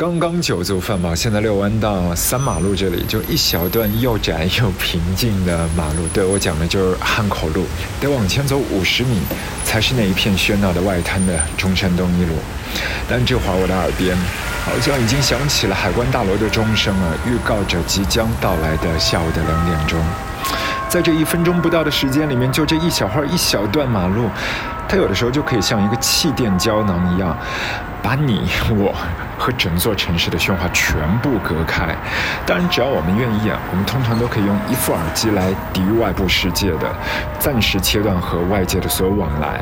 刚刚酒足饭饱，现在遛弯到三马路这里，就一小段又窄又平静的马路。对我讲的就是汉口路，得往前走五十米，才是那一片喧闹的外滩的中山东一路。但这会儿我的耳边，好像已经响起了海关大楼的钟声啊，预告着即将到来的下午的两点钟。在这一分钟不到的时间里面，就这一小会儿一小段马路，它有的时候就可以像一个气垫胶囊一样。把你 我和整座城市的喧哗全部隔开。当然，只要我们愿意啊，我们通常都可以用一副耳机来抵御外部世界的，暂时切断和外界的所有往来。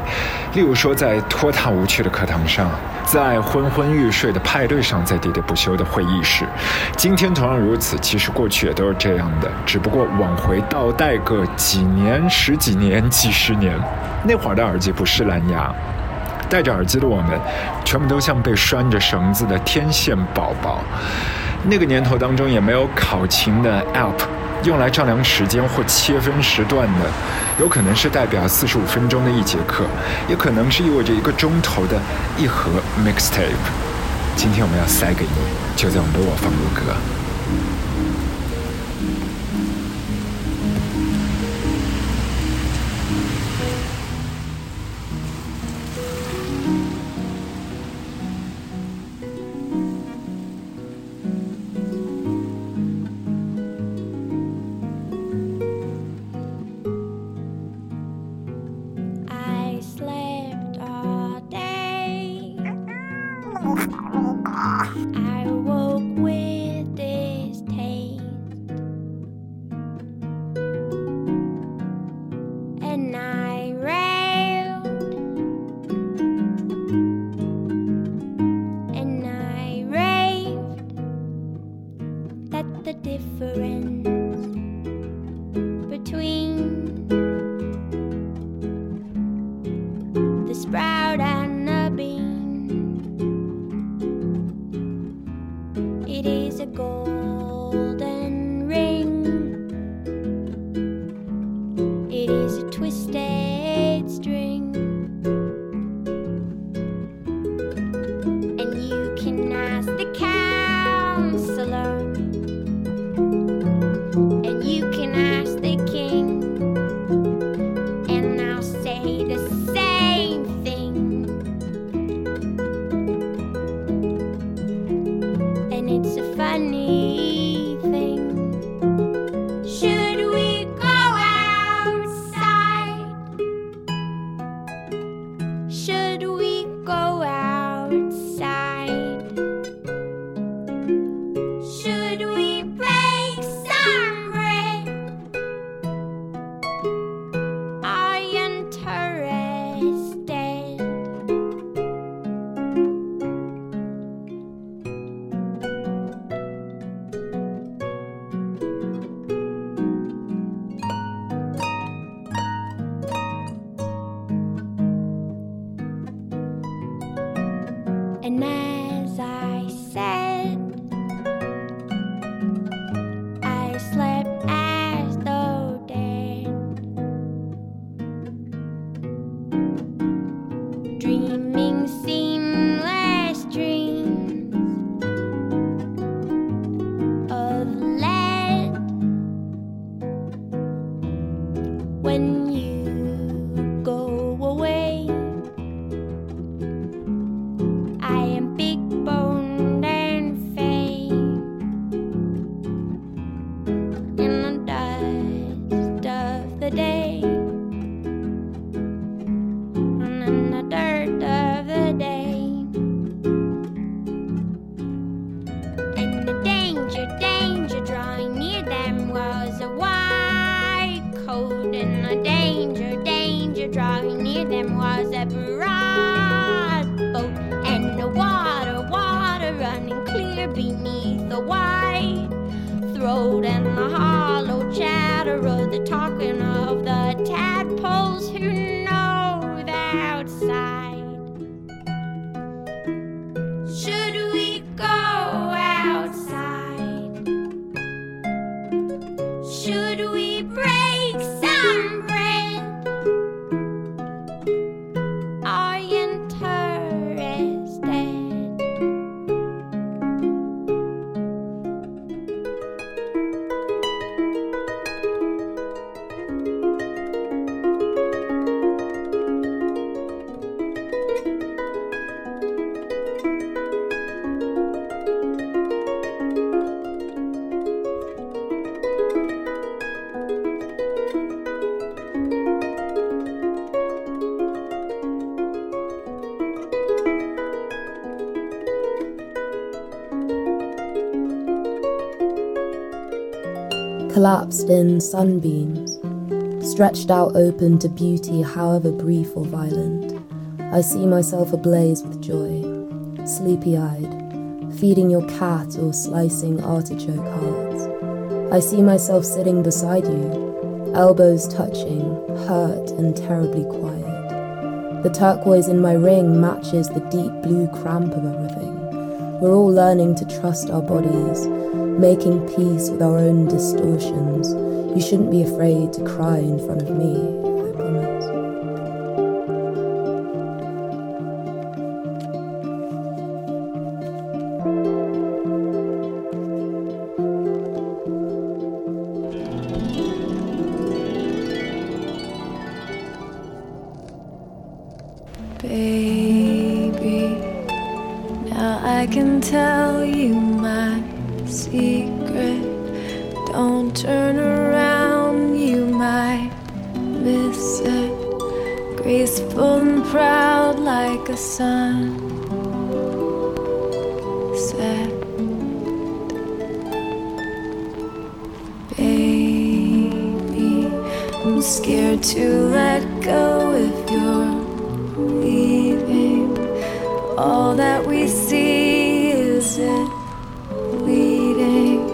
例如说，在拖沓无趣的课堂上，在昏昏欲睡的派对上，在喋喋不休的会议室。今天同样如此，其实过去也都是这样的，只不过往回倒带个几年、十几年、几十年，那会儿的耳机不是蓝牙。戴着耳机的我们，全部都像被拴着绳子的天线宝宝。那个年头当中，也没有考勤的 App，用来丈量时间或切分时段的，有可能是代表四十五分钟的一节课，也可能是意味着一个钟头的一盒 Mixtape。今天我们要塞给你，就在我们的我放如歌。Collapsed in sunbeams, stretched out open to beauty, however brief or violent. I see myself ablaze with joy, sleepy eyed, feeding your cat or slicing artichoke hearts. I see myself sitting beside you, elbows touching, hurt and terribly quiet. The turquoise in my ring matches the deep blue cramp of everything. We're all learning to trust our bodies, making peace with our own distortions. You shouldn't be afraid to cry in front of me, scared to let go if you're leaving. All that we see is it bleeding.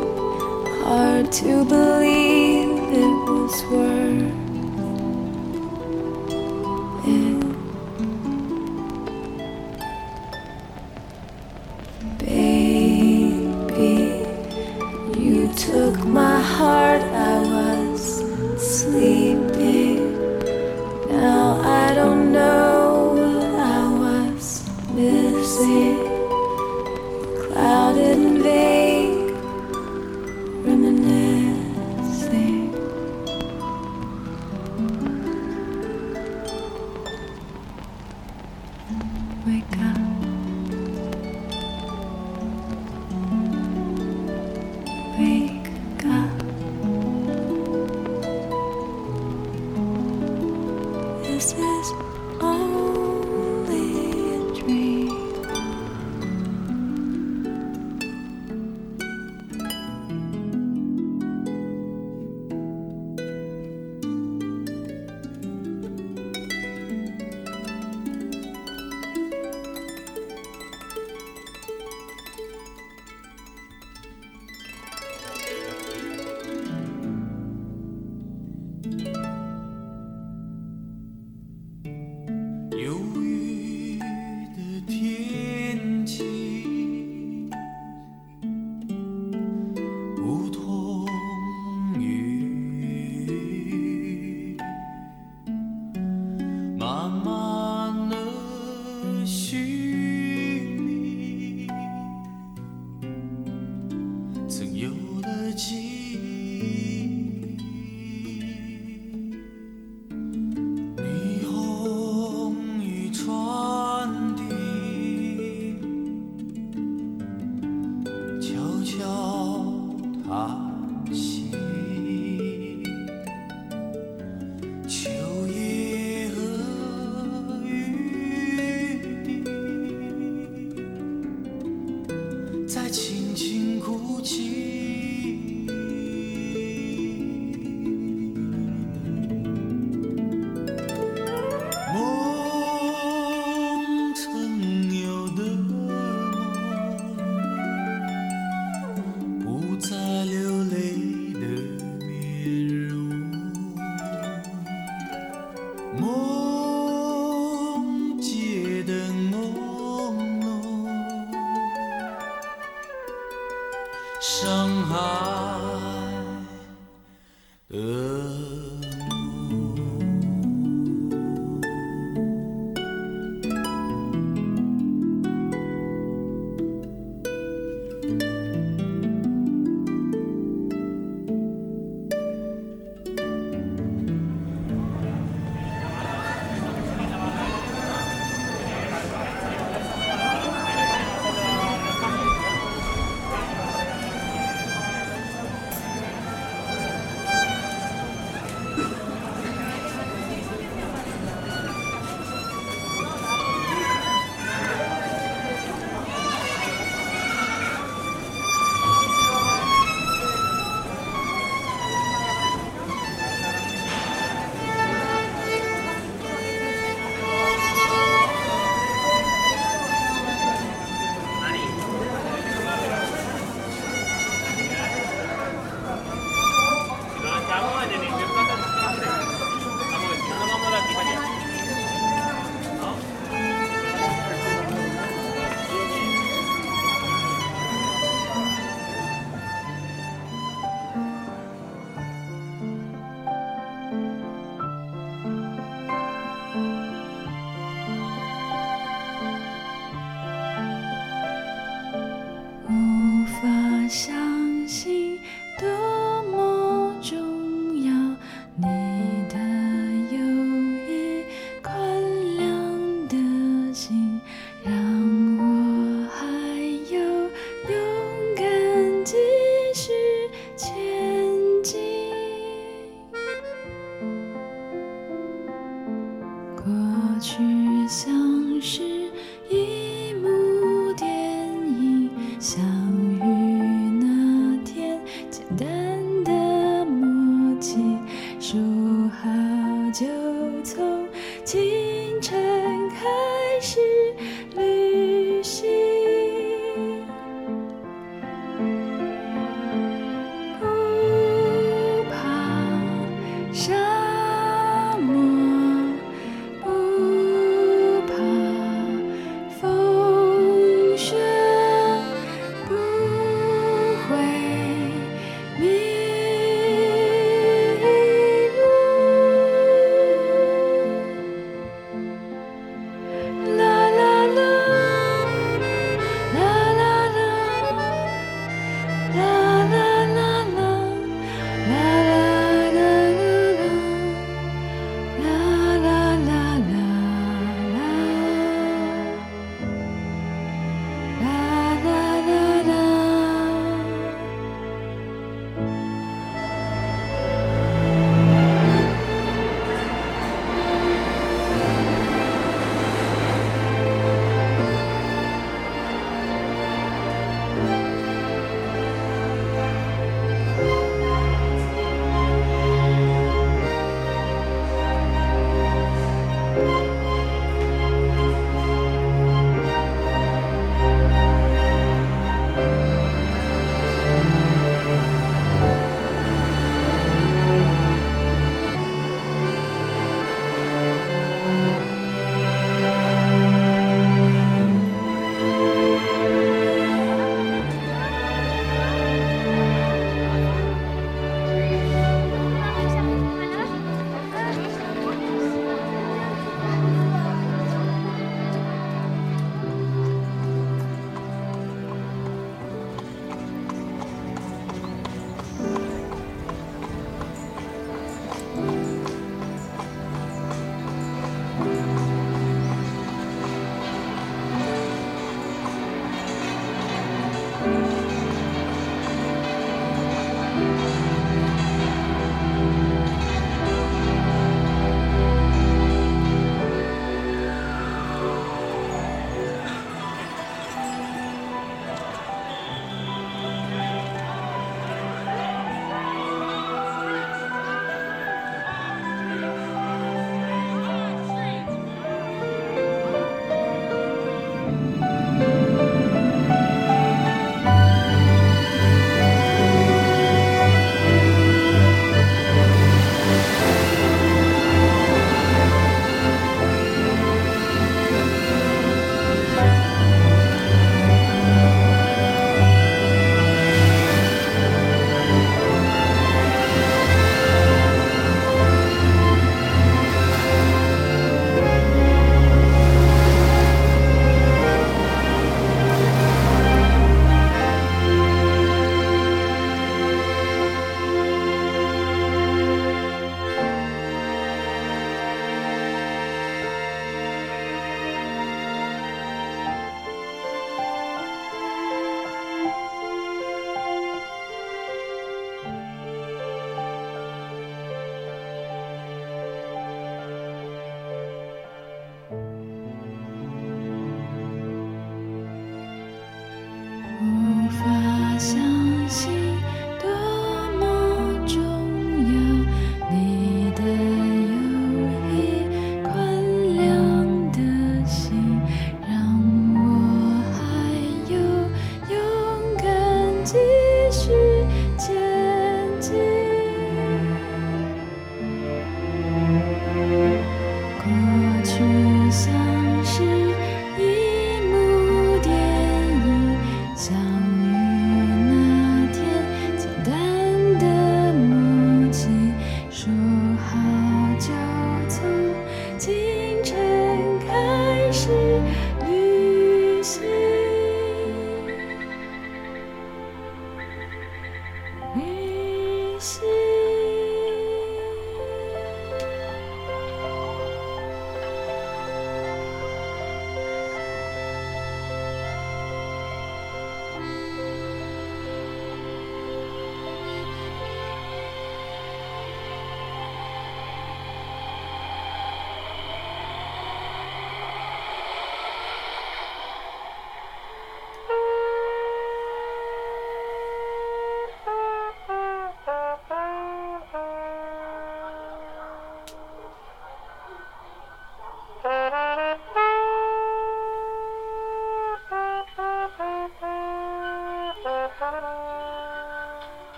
Hard to believe it was worth.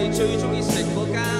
你最中意食嗰间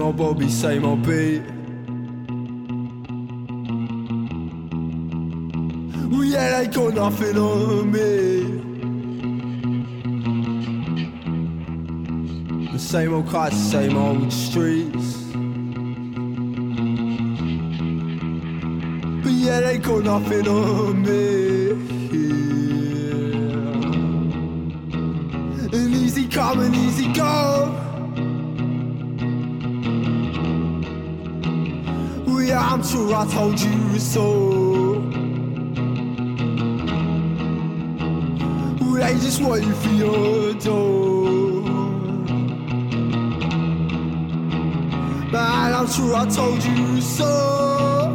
Old Bobby, same old beat. Well, yeah, they got nothing on me. The same old cars, same old streets. But yeah, they got nothing on me. And easy come and easy go. Sure I told you so. They just you for your door. Man, I'm sure I told you so.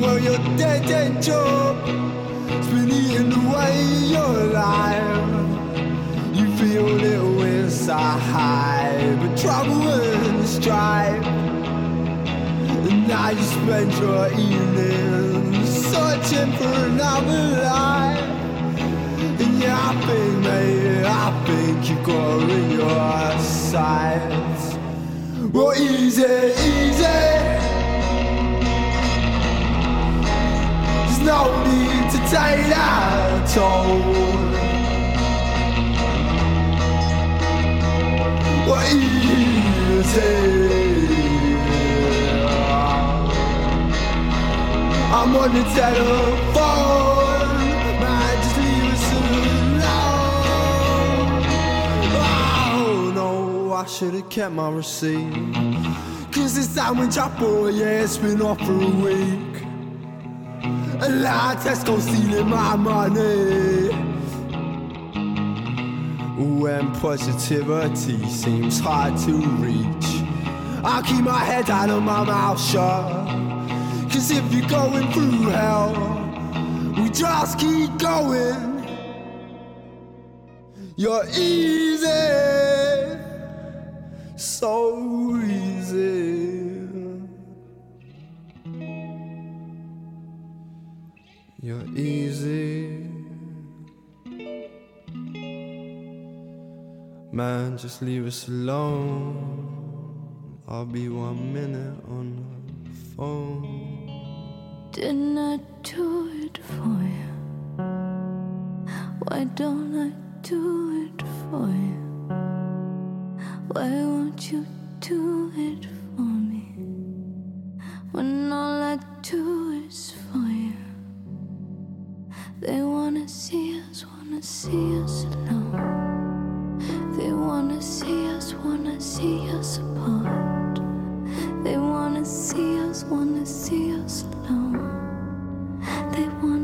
Well, your dead end job has been eating away your life. You feel little inside, but and strife. And now you spend your evenings searching for another life. And yeah, I think, mate, I think you got her in your sights. Well, easy, easy. There's no need to take that toll. Kept my receipt. Cause this sandwich I bought, yeah, it's been off for a week. A lot of Tesco stealing my money. When positivity seems hard to reach, I'll keep my head down and my mouth shut. Cause if you're going through hell, we just keep going. You're easy, so easy. You're easy. Man, just leave us alone. I'll be one minute on the phone. Didn't I do it for you? Why don't I do it for you? Why won't you do it for me? When all I do is for you. They wanna see us, wanna see us alone. Wanna see us, wanna see us apart. They wanna see us, wanna see us alone. They wanna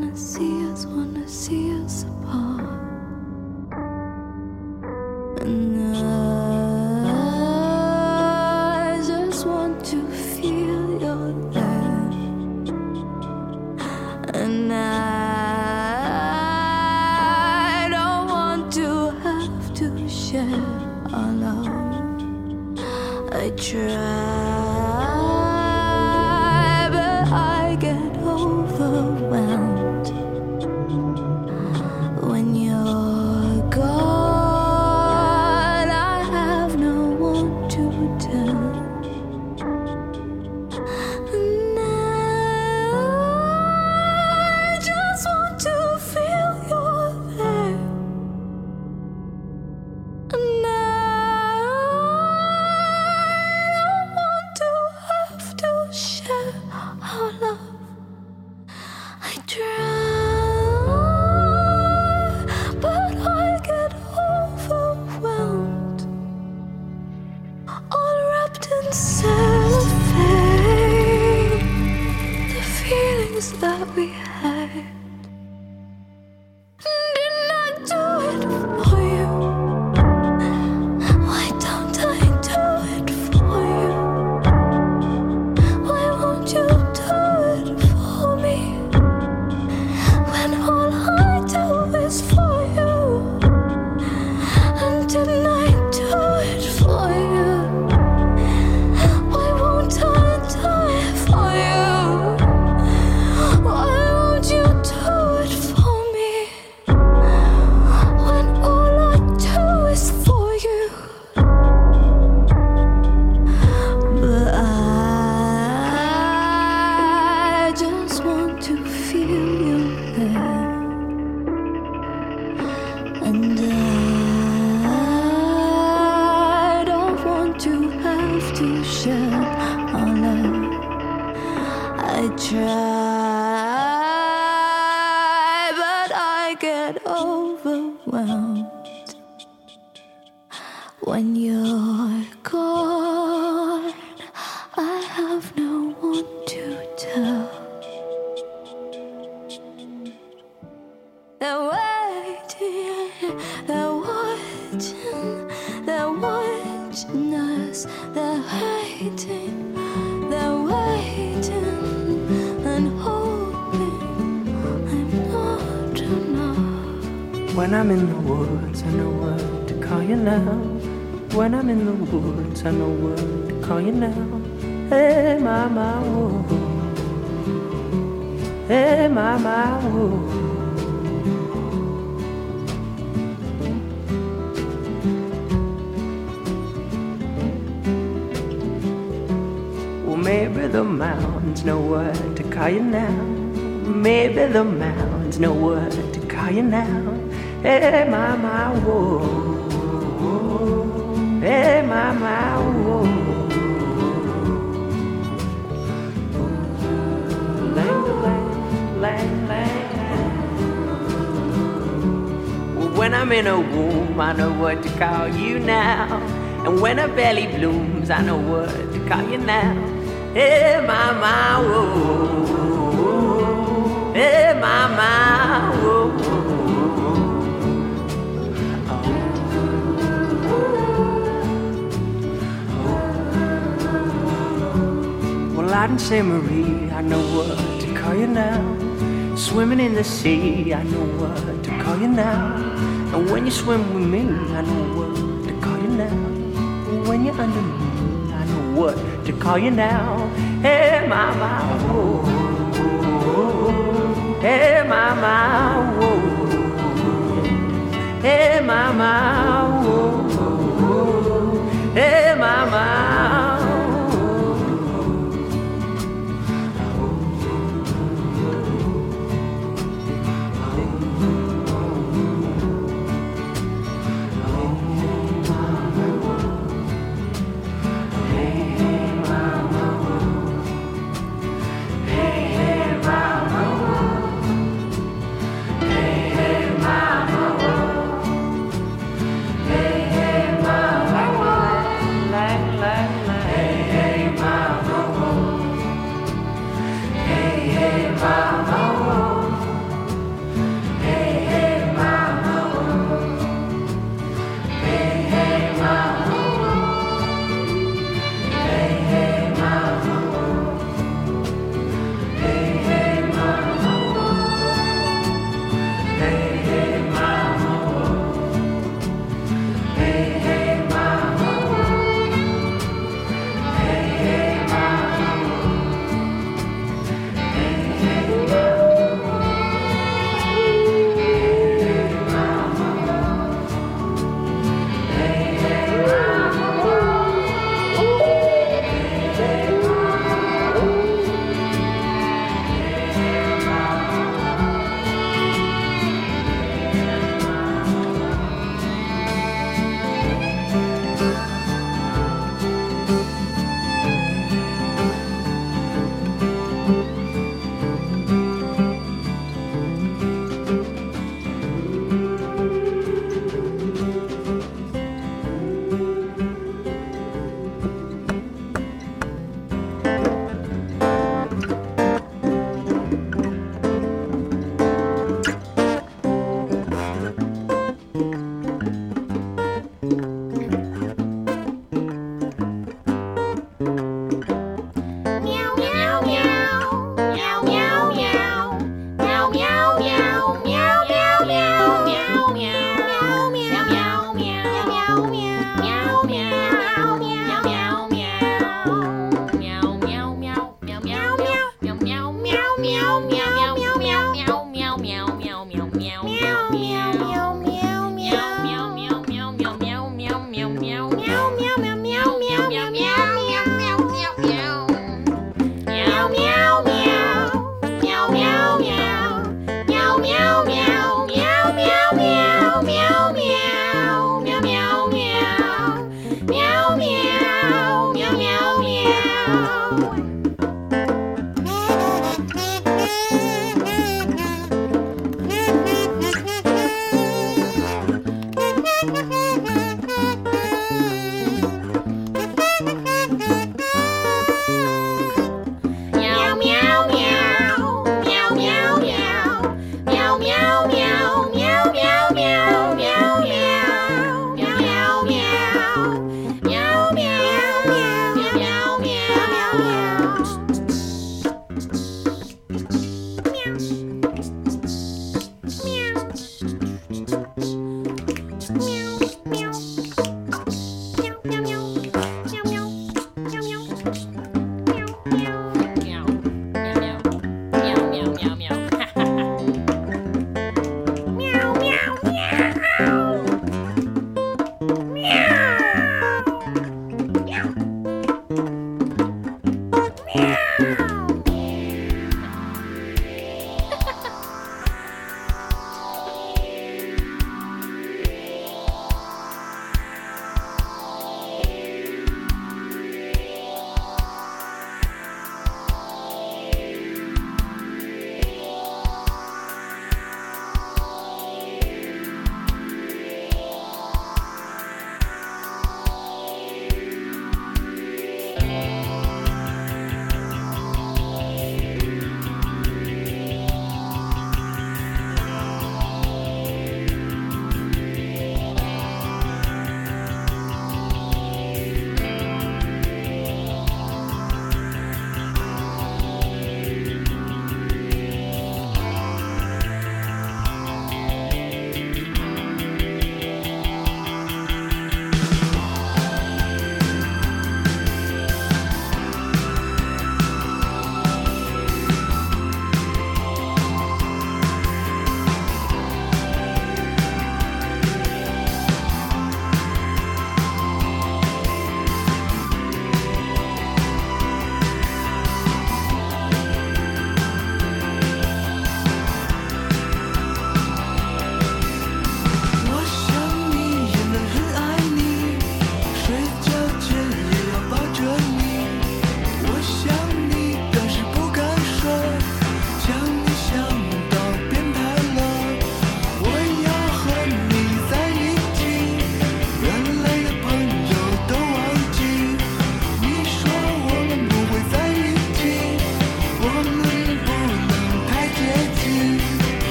I know what to call you now. Hey, mama, whoa. Hey, mama, whoa. Well, maybe the mountains know what to call you now. Maybe the mountains know what to call you now. Hey, mama, whoa. Hey, mama, whoa. When I'm in a womb, I know what to call you now. And when a belly blooms, I know what to call you now. Hey, mama, whoa. Hey, mama, Well, I didn't say Marie, I know what to call you now. Swimming in the sea, I know what to call you now. And when you swim with me, I know what to call you now. When you're under me, I know what to call you now. Hey, mama, whoa. Hey, mama, whoa. Hey, mama, whoa. Hey, mama, whoa. Hey,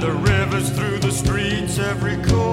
the rivers, through the streets, every corner.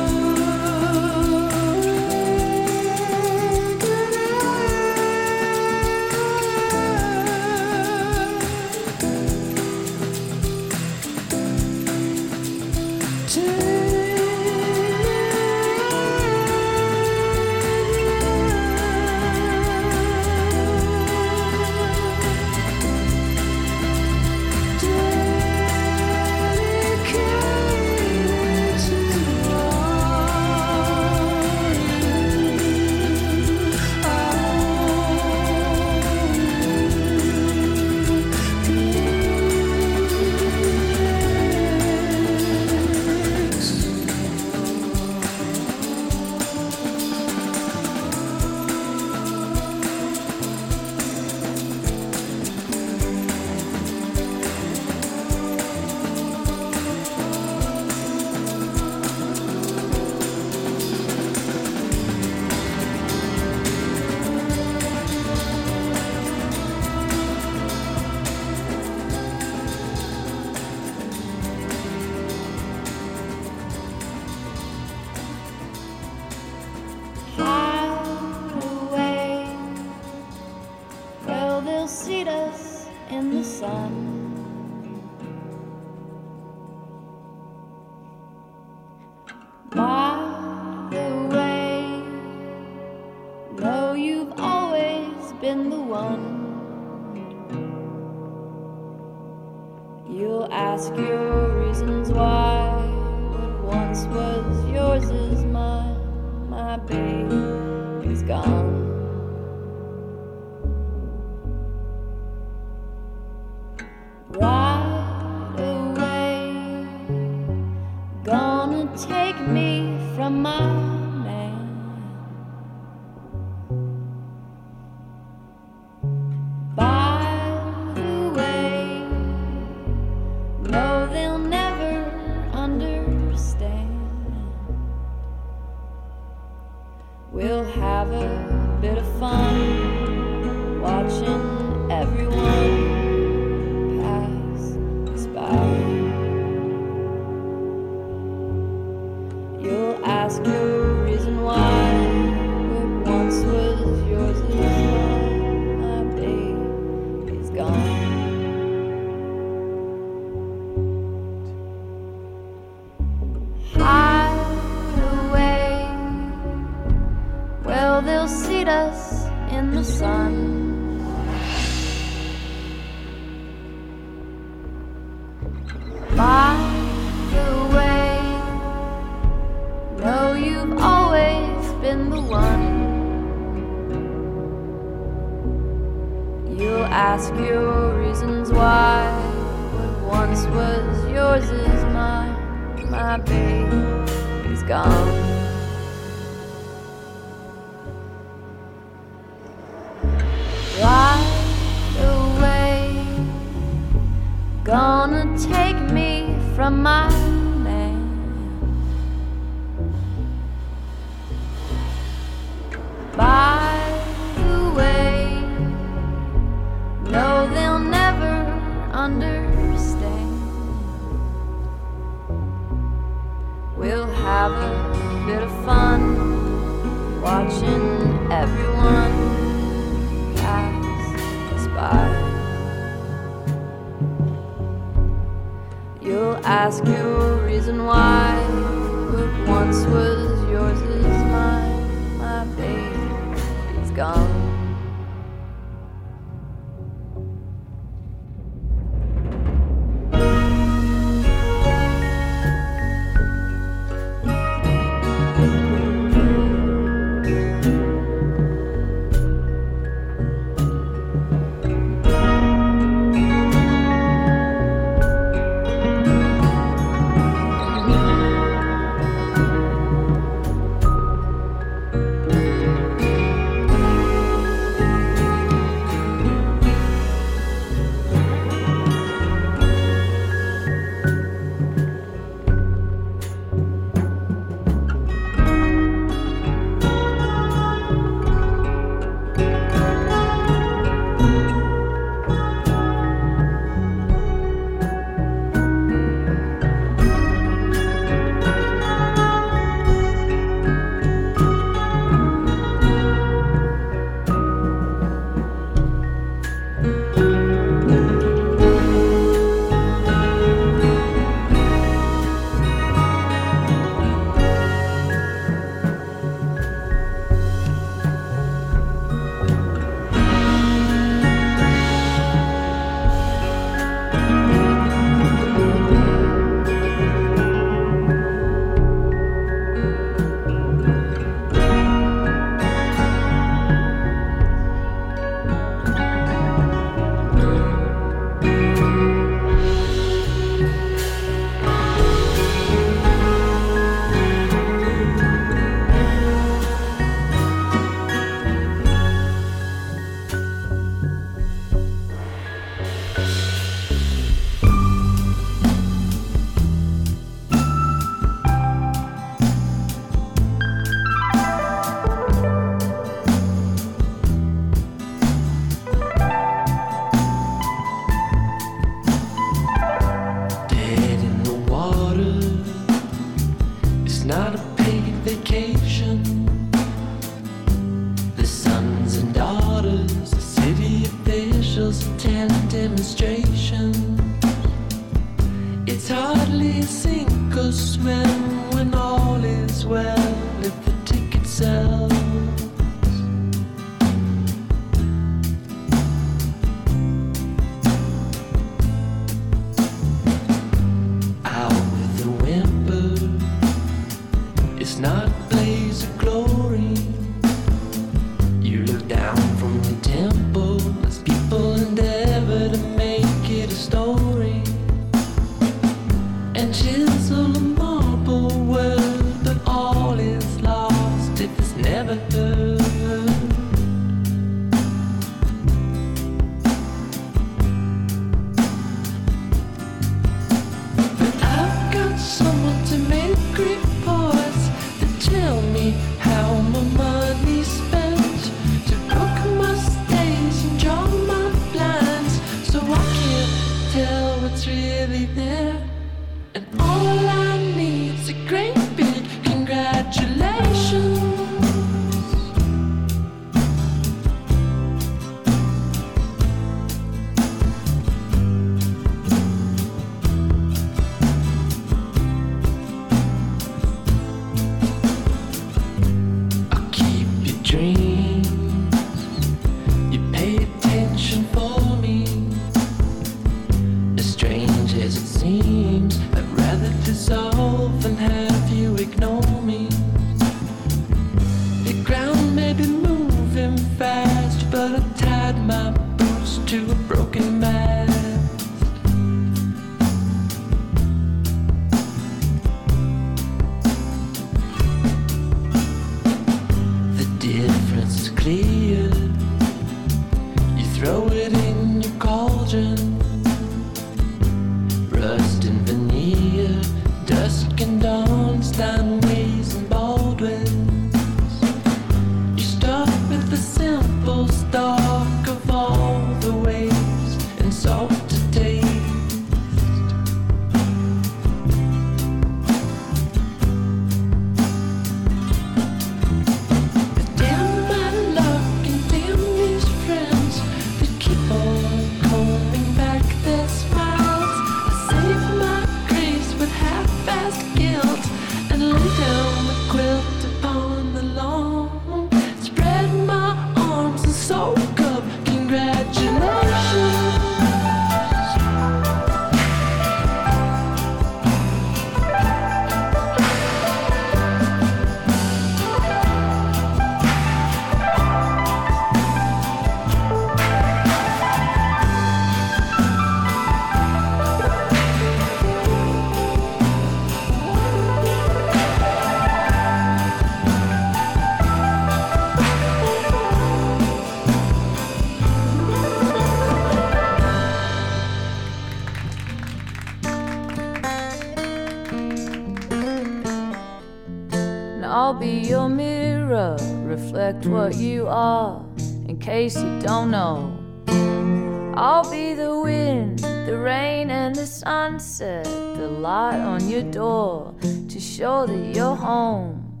I'll be the wind, the rain, and the sunset, the light on your door to show that you're home.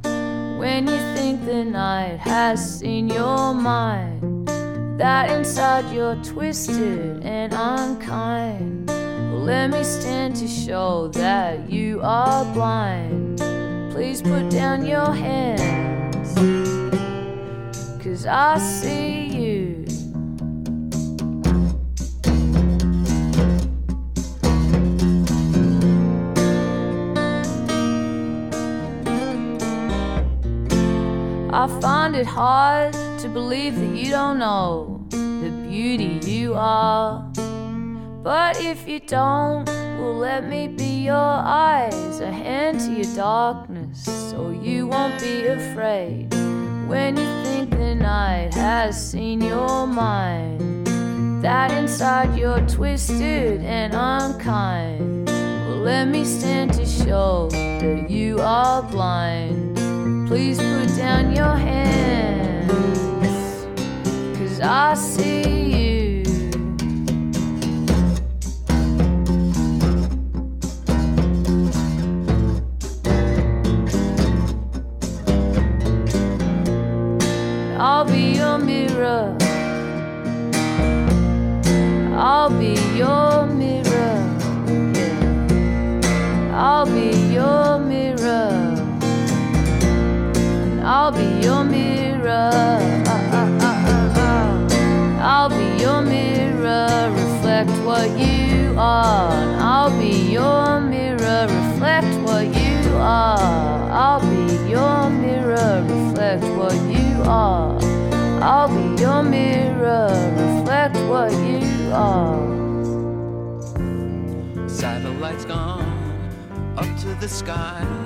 When you think the night has seen your mind, that inside you're twisted and unkind. Well, let me stand to show that you are blind. Please put down your hands, cause I see you. I find it hard to believe that you don't know the beauty you are. But if you don't, well, let me be your eyes, a hand to your darkness, so you won't be afraid when you think the night has seen your mind. That inside you're twisted and unkind. Well, let me stand to show that you are blind. Please put down your hands, cause I see you. Uh, uh, uh, I'll be your mirror. Reflect what you are. I'll be your mirror. Reflect what you are. I'll be your mirror. Reflect what you are. I'll be your mirror. Reflect what you are. Satellites gone up to the skies.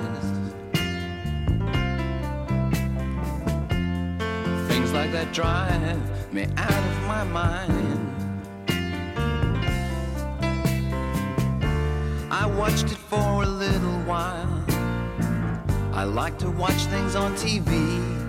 That drive me out of my mind. I watched it for a little while. I like to watch things on TV.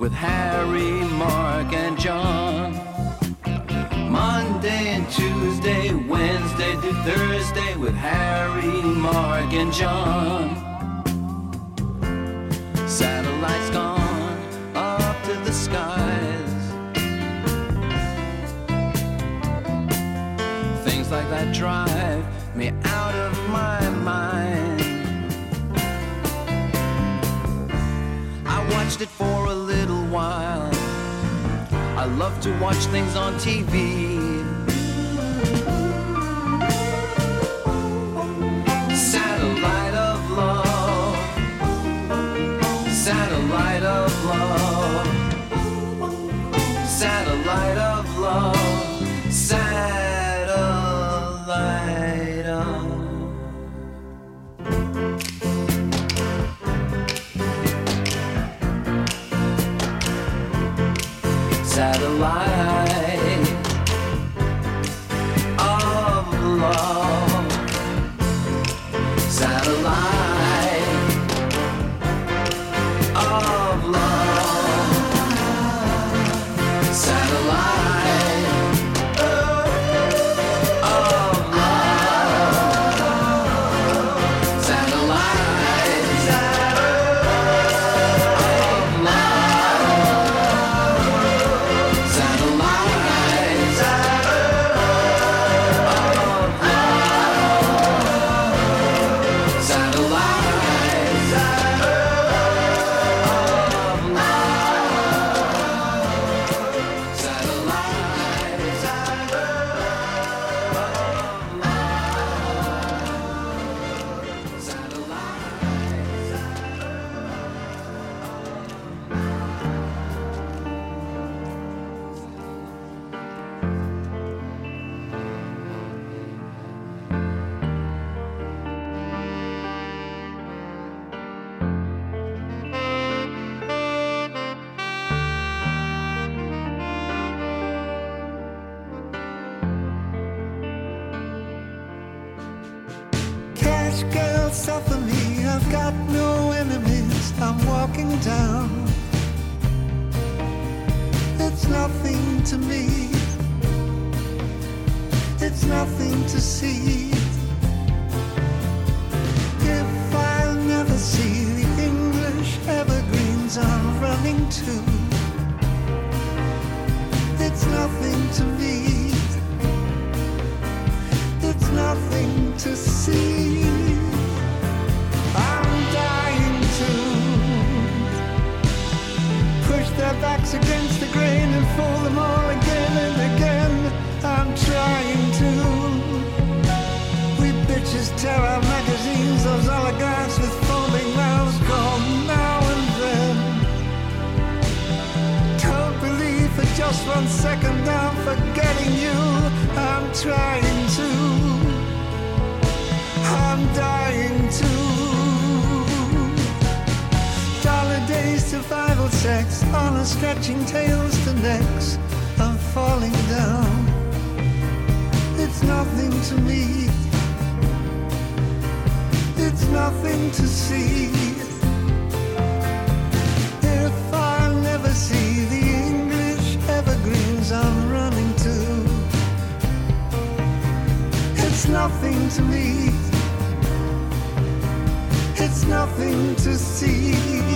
With Harry, Mark, and John. Monday and Tuesday, Wednesday to Thursday with Harry, Mark, and John. Satellites gone up to the skies. Things like that drive me out of my mind. I watched it for a. I love to watch things on TV. Satellite Cash girl, suffer me. I've got no enemies. I'm walking down. It's nothing to me. It's nothing to see. If I'll never see the English evergreens I'm running to, it's nothing to me. It's nothing to see. Backs against the grain and fool them all again and again. I'm trying to. We bitches tear our magazines, those oligarchs with foaming mouths call now and then. Don't believe for just one second I'm forgetting you. I'm trying to. I'm dying to. Dollar days, survival sex, honor stretching tails to necks. I'm falling down. It's nothing to me. It's nothing to see. If I'll never see the English evergreens I'm running to, it's nothing to me. It's nothing to see.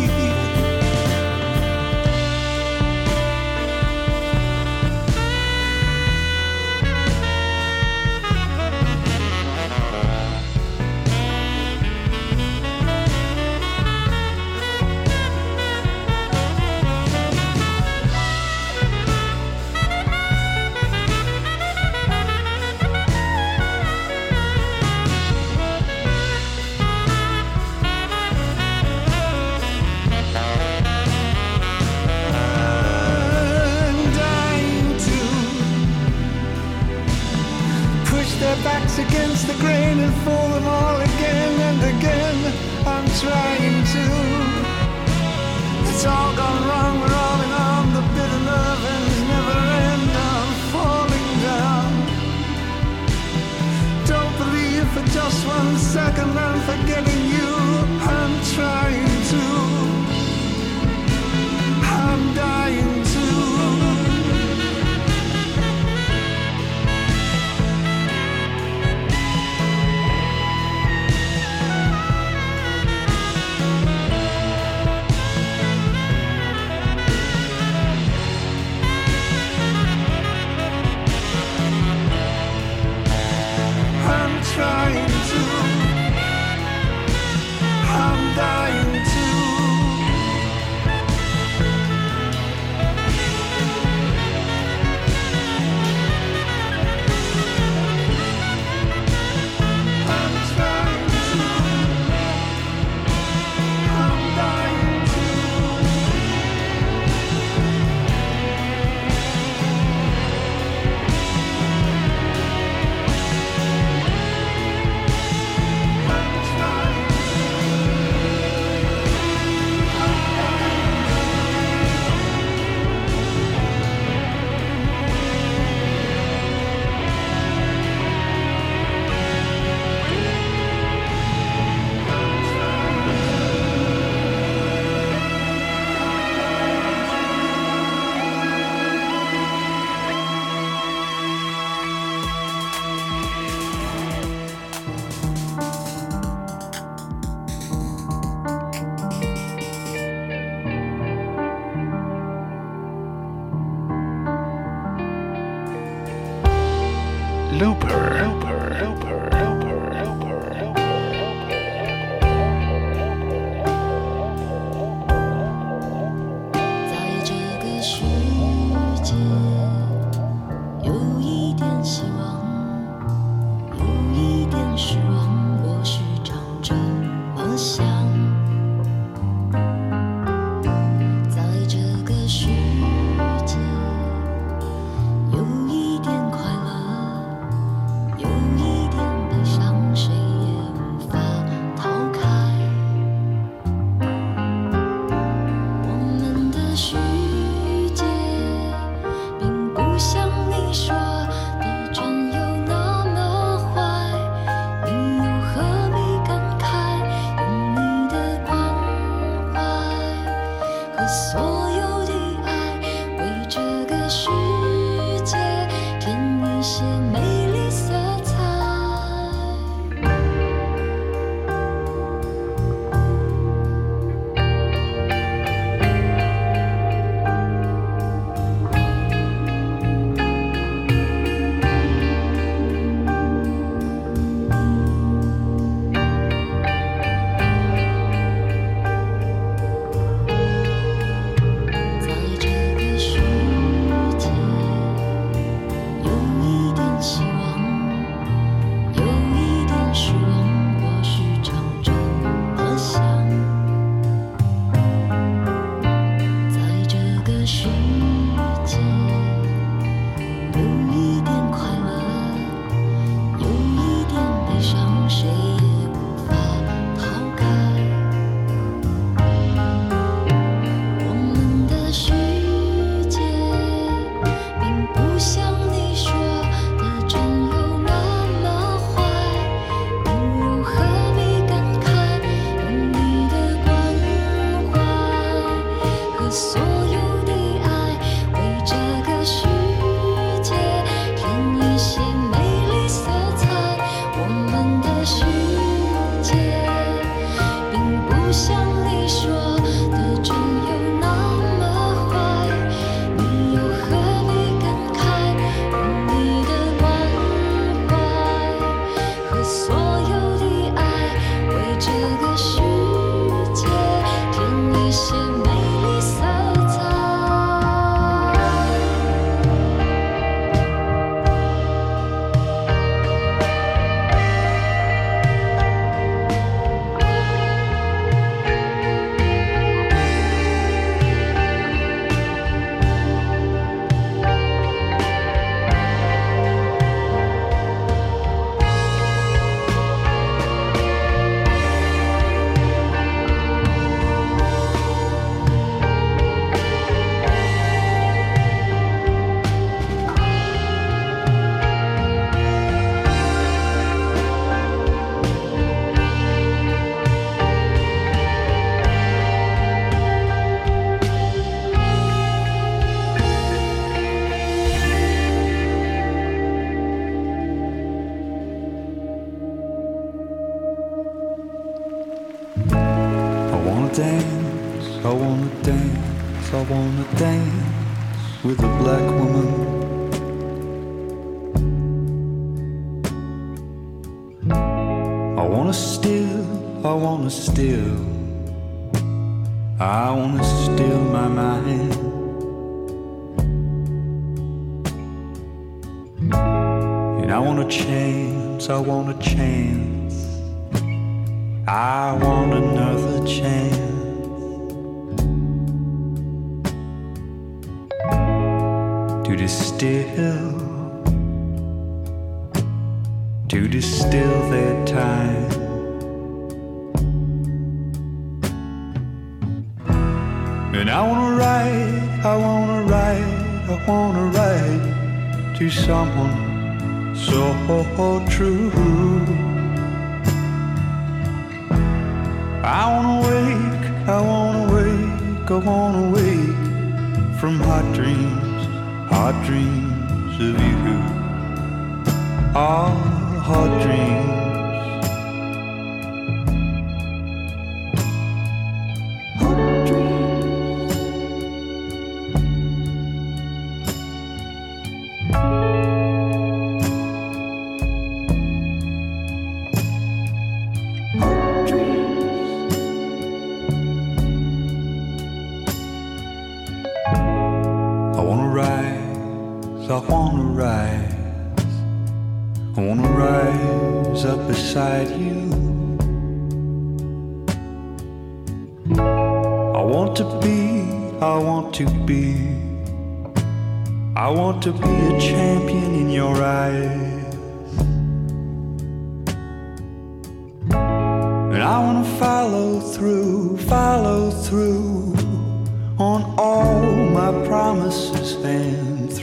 I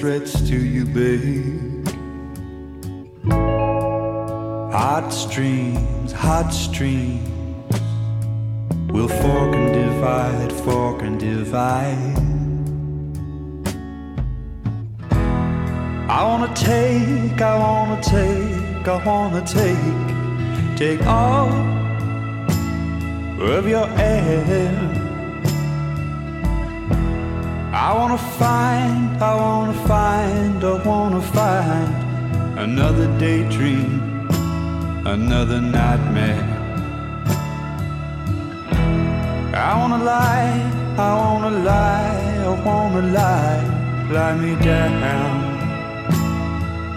threats to you, babe. Hot streams, hot streams We'll fork and divide, fork and divide. I wanna take, I wanna take, I wanna take, take all of your air. I wanna find, I wanna find, I wanna find another daydream, another nightmare. I wanna lie, I wanna lie, I wanna lie, lie me down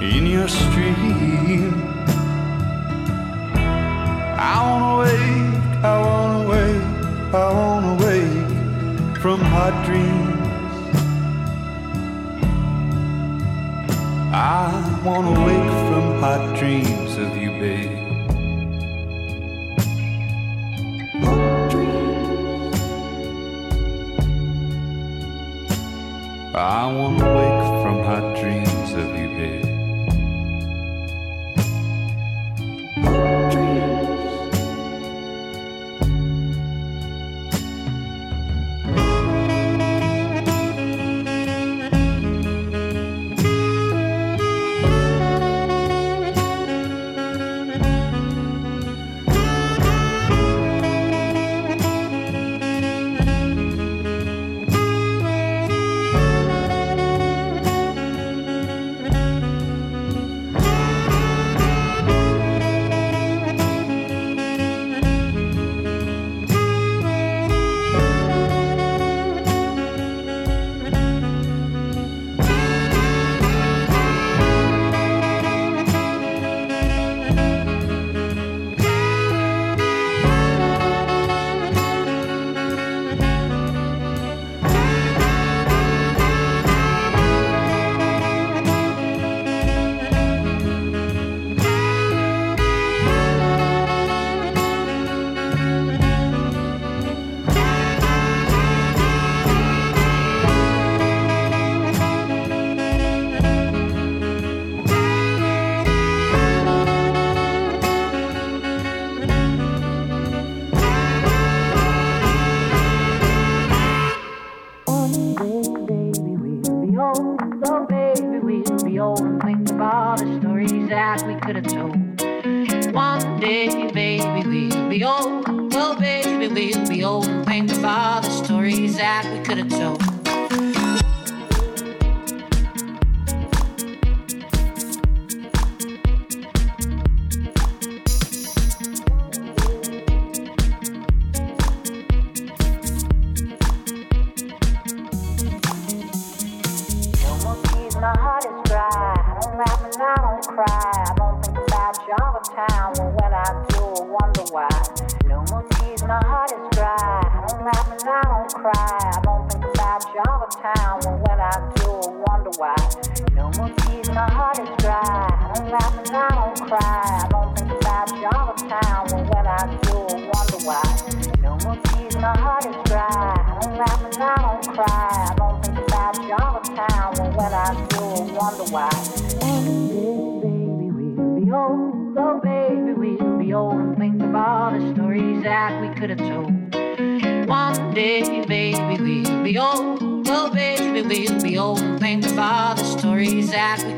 in your stream. I wanna wake, I wanna wake, I wanna wake from hot dreams. I wanna wake from hot dreams of you, babe. I wanna wake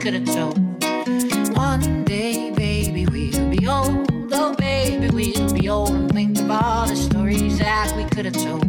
couldn't show. One day, baby, we'll be old. Oh, baby, we'll be old. And think of all the stories that we could have told.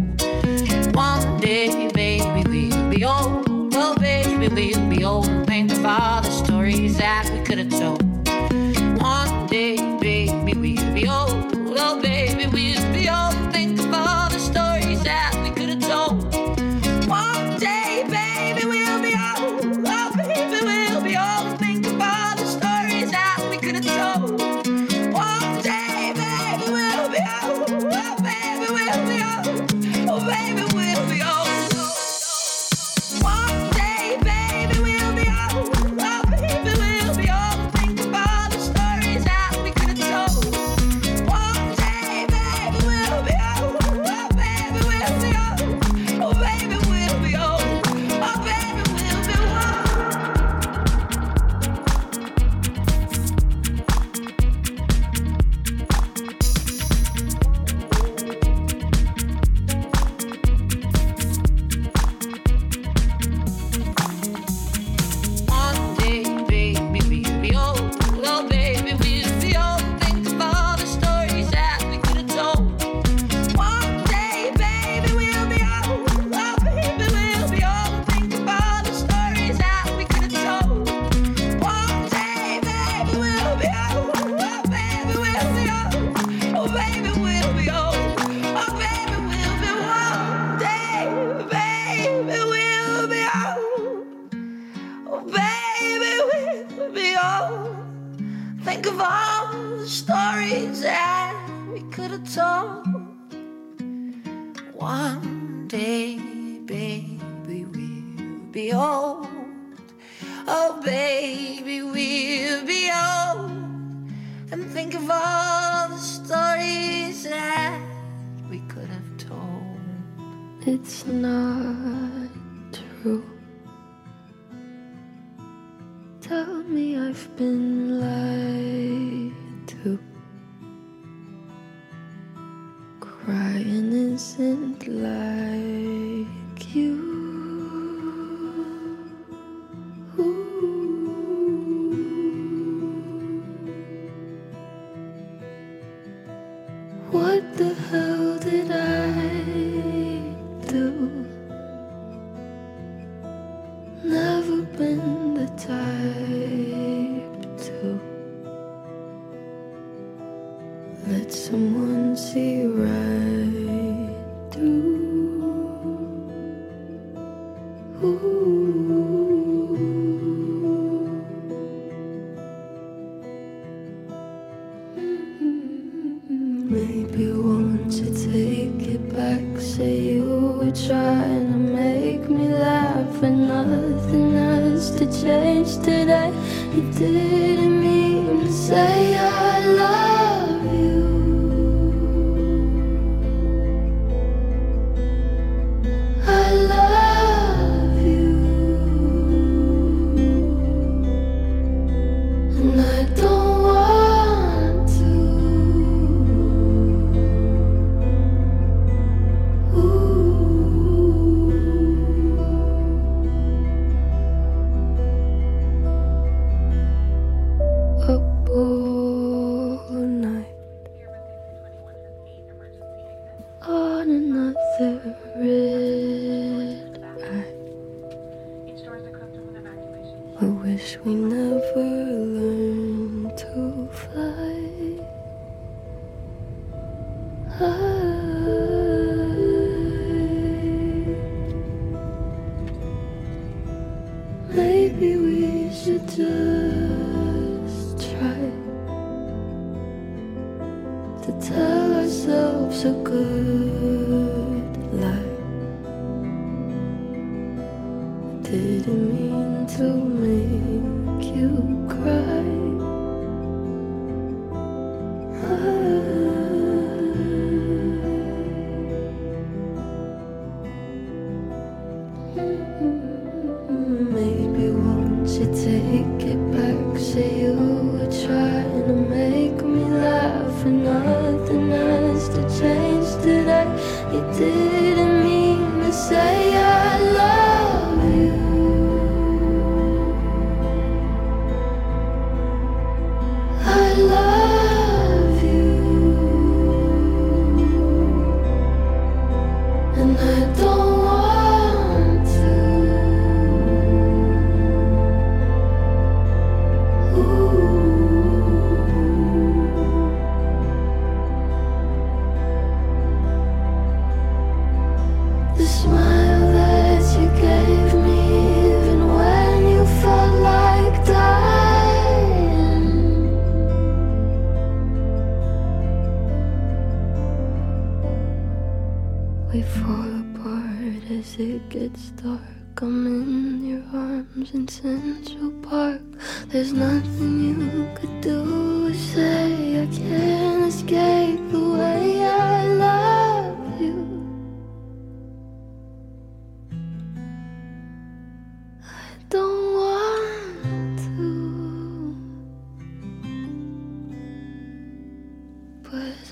But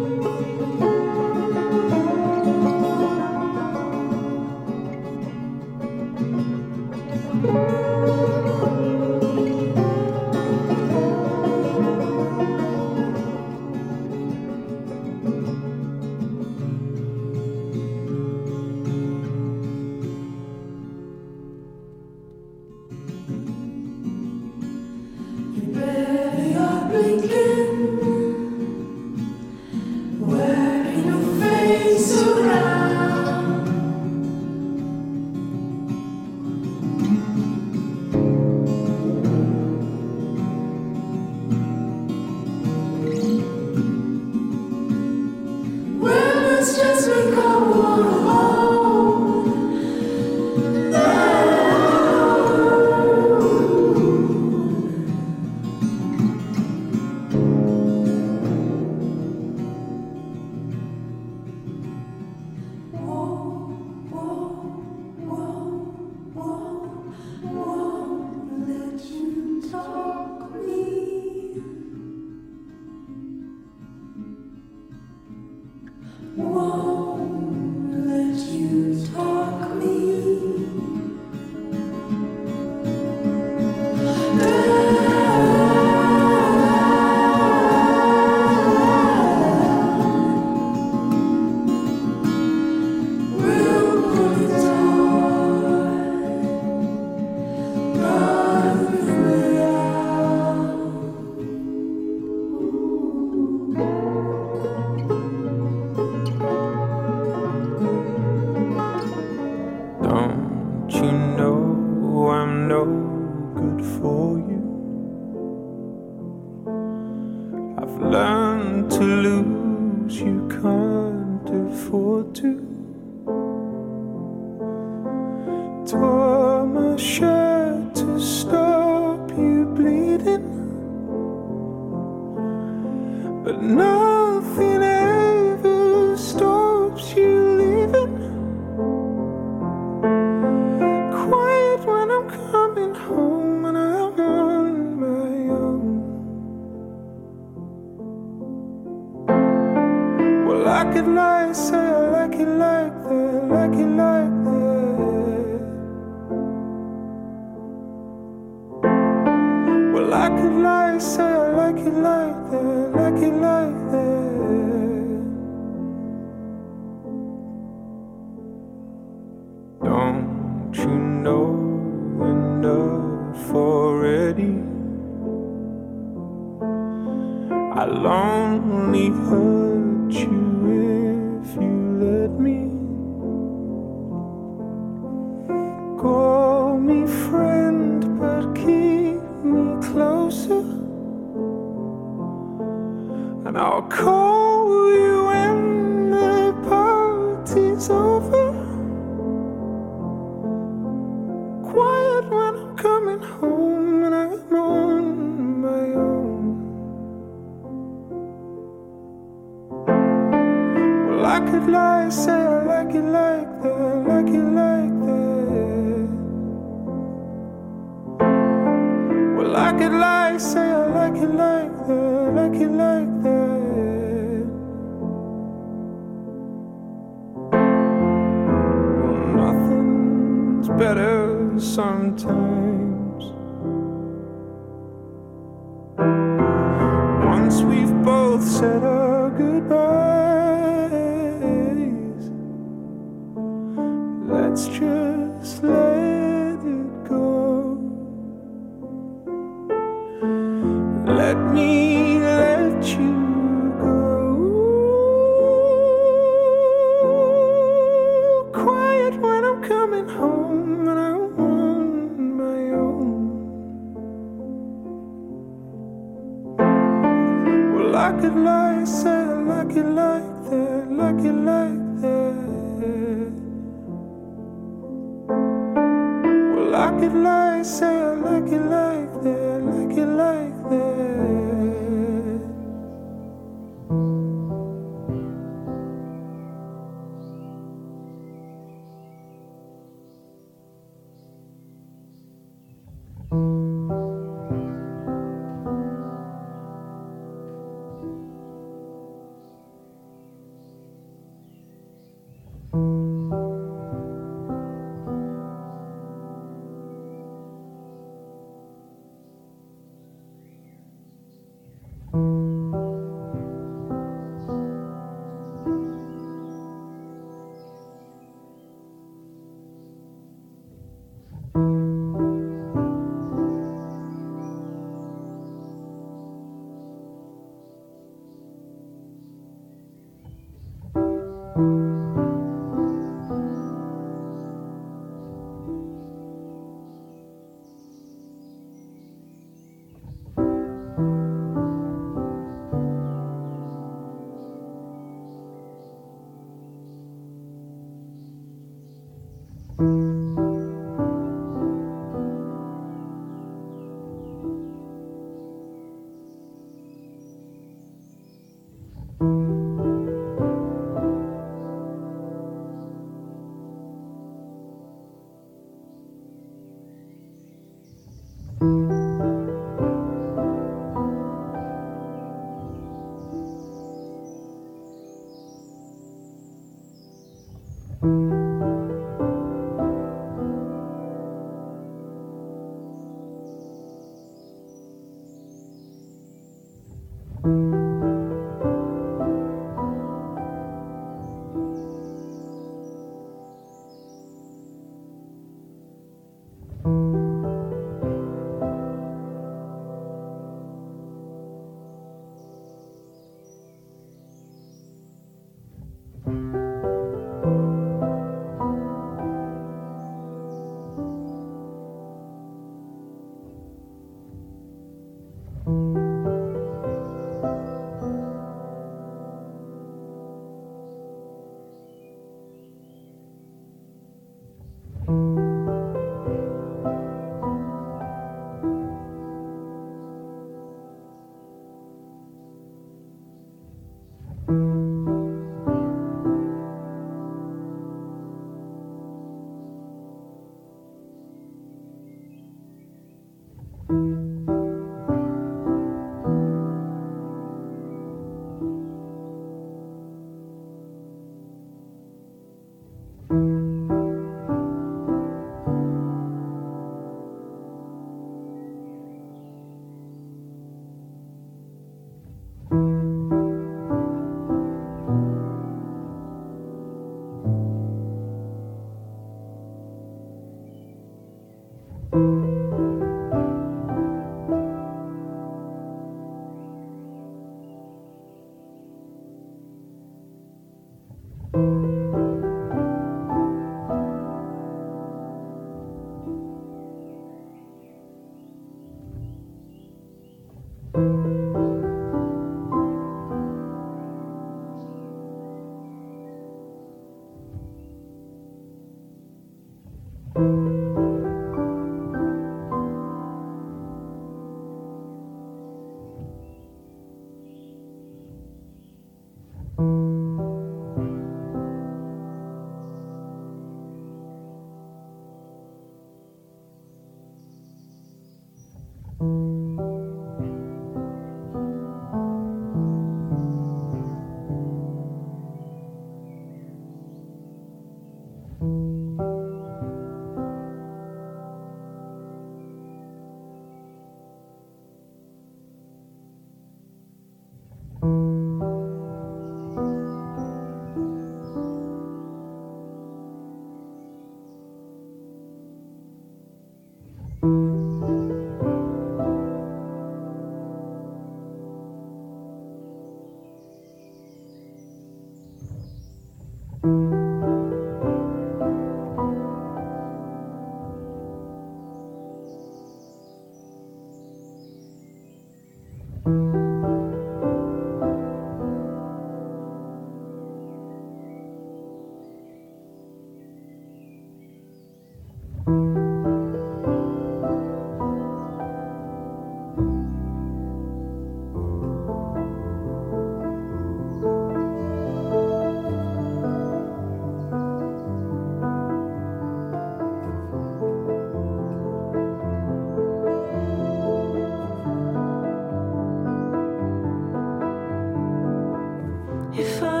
If I